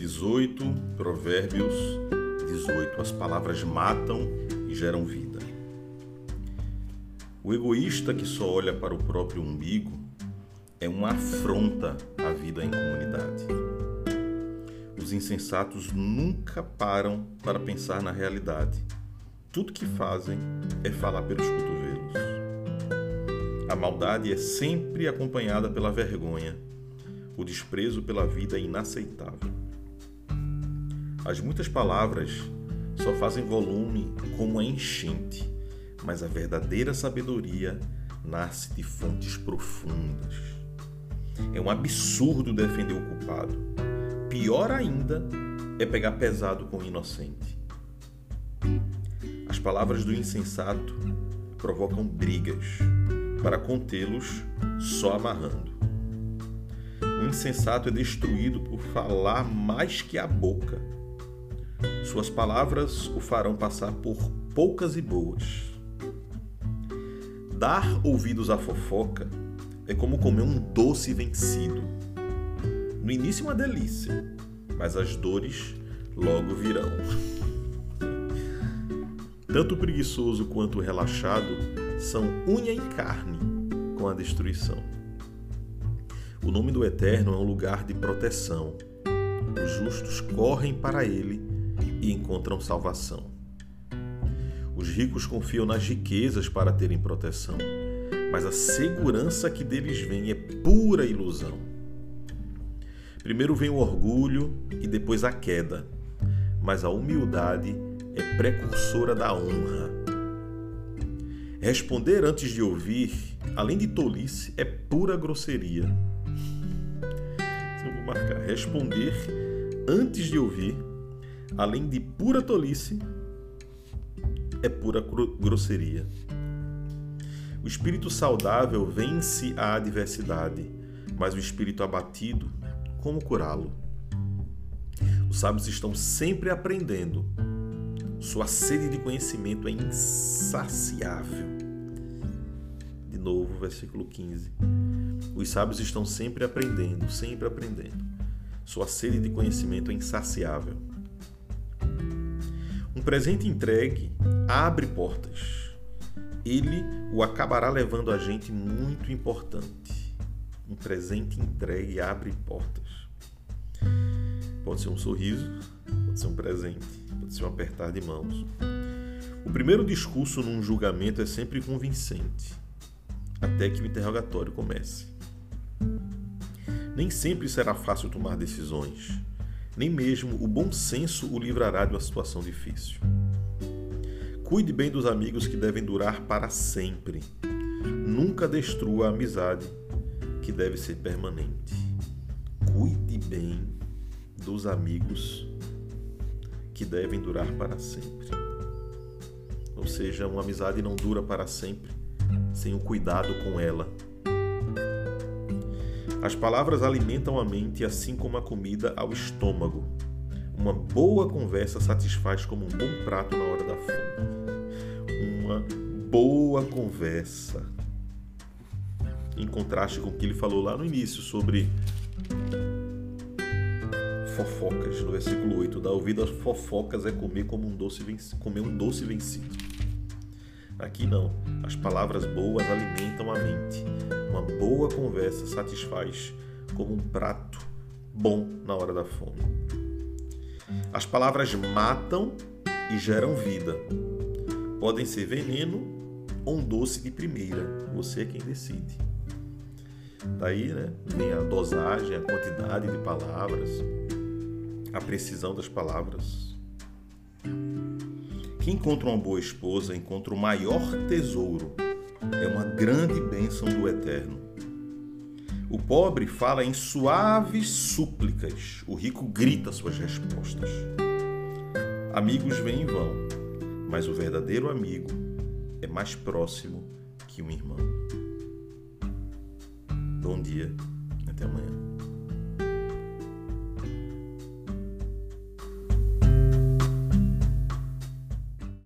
18, Provérbios 18. As palavras matam e geram vida. O egoísta que só olha para o próprio umbigo é uma afronta à vida em comunidade. Os insensatos nunca param para pensar na realidade. Tudo que fazem é falar pelos cotovelos. A maldade é sempre acompanhada pela vergonha. O desprezo pela vida é inaceitável. As muitas palavras só fazem volume como a enchente, mas a verdadeira sabedoria nasce de fontes profundas. É um absurdo defender o culpado. Pior ainda é pegar pesado com o inocente. As palavras do insensato provocam brigas, para contê-los só amarrando. O insensato é destruído por falar mais que a boca. Suas palavras o farão passar por poucas e boas. Dar ouvidos à fofoca é como comer um doce vencido. No início, uma delícia, mas as dores logo virão. Tanto o preguiçoso quanto o relaxado são unha e carne com a destruição. O nome do Eterno é um lugar de proteção. Os justos correm para ele e encontram salvação. Os ricos confiam nas riquezas para terem proteção mas a segurança que deles vem é pura ilusão. Primeiro vem o orgulho e depois a queda, mas a humildade é precursora da honra. Responder antes de ouvir, além de tolice, é pura grosseria. Eu vou marcar. Responder antes de ouvir, além de pura tolice, é pura grosseria. O espírito saudável vence a adversidade, mas o espírito abatido, como curá-lo? Os sábios estão sempre aprendendo. Sua sede de conhecimento é insaciável. De novo, versículo 15. Os sábios estão sempre aprendendo, sempre aprendendo. Sua sede de conhecimento é insaciável. Presente entregue abre portas ele o acabará levando a gente muito importante. Um presente entregue abre portas. Pode ser um sorriso, pode ser um presente, pode ser um apertar de mãos. O primeiro discurso num julgamento é sempre convincente, até que o interrogatório comece. Nem sempre será fácil tomar decisões, nem mesmo o bom senso o livrará de uma situação difícil. Cuide bem dos amigos que devem durar para sempre. Nunca destrua a amizade que deve ser permanente. Cuide bem dos amigos que devem durar para sempre. Ou seja, uma amizade não dura para sempre sem o cuidado com ela. As palavras alimentam a mente assim como a comida ao estômago. Uma boa conversa satisfaz como um bom prato na hora da fome. Uma boa conversa. Em contraste com o que ele falou lá no início sobre fofocas, no versículo 8, dar ouvido às fofocas é comer como um doce comer um doce vencido. Aqui não. As palavras boas alimentam a mente. Uma boa conversa satisfaz como um prato bom na hora da fome. As palavras matam e geram vida. Podem ser veneno ou um doce de primeira. Você é quem decide. Daí, né, vem a dosagem, a quantidade de palavras, a precisão das palavras. Quem encontra uma boa esposa encontra o maior tesouro. É uma grande bênção do Eterno. O pobre fala em suaves súplicas, o rico grita suas respostas. Amigos vêm e vão, mas o verdadeiro amigo é mais próximo que um irmão. Bom dia, até amanhã.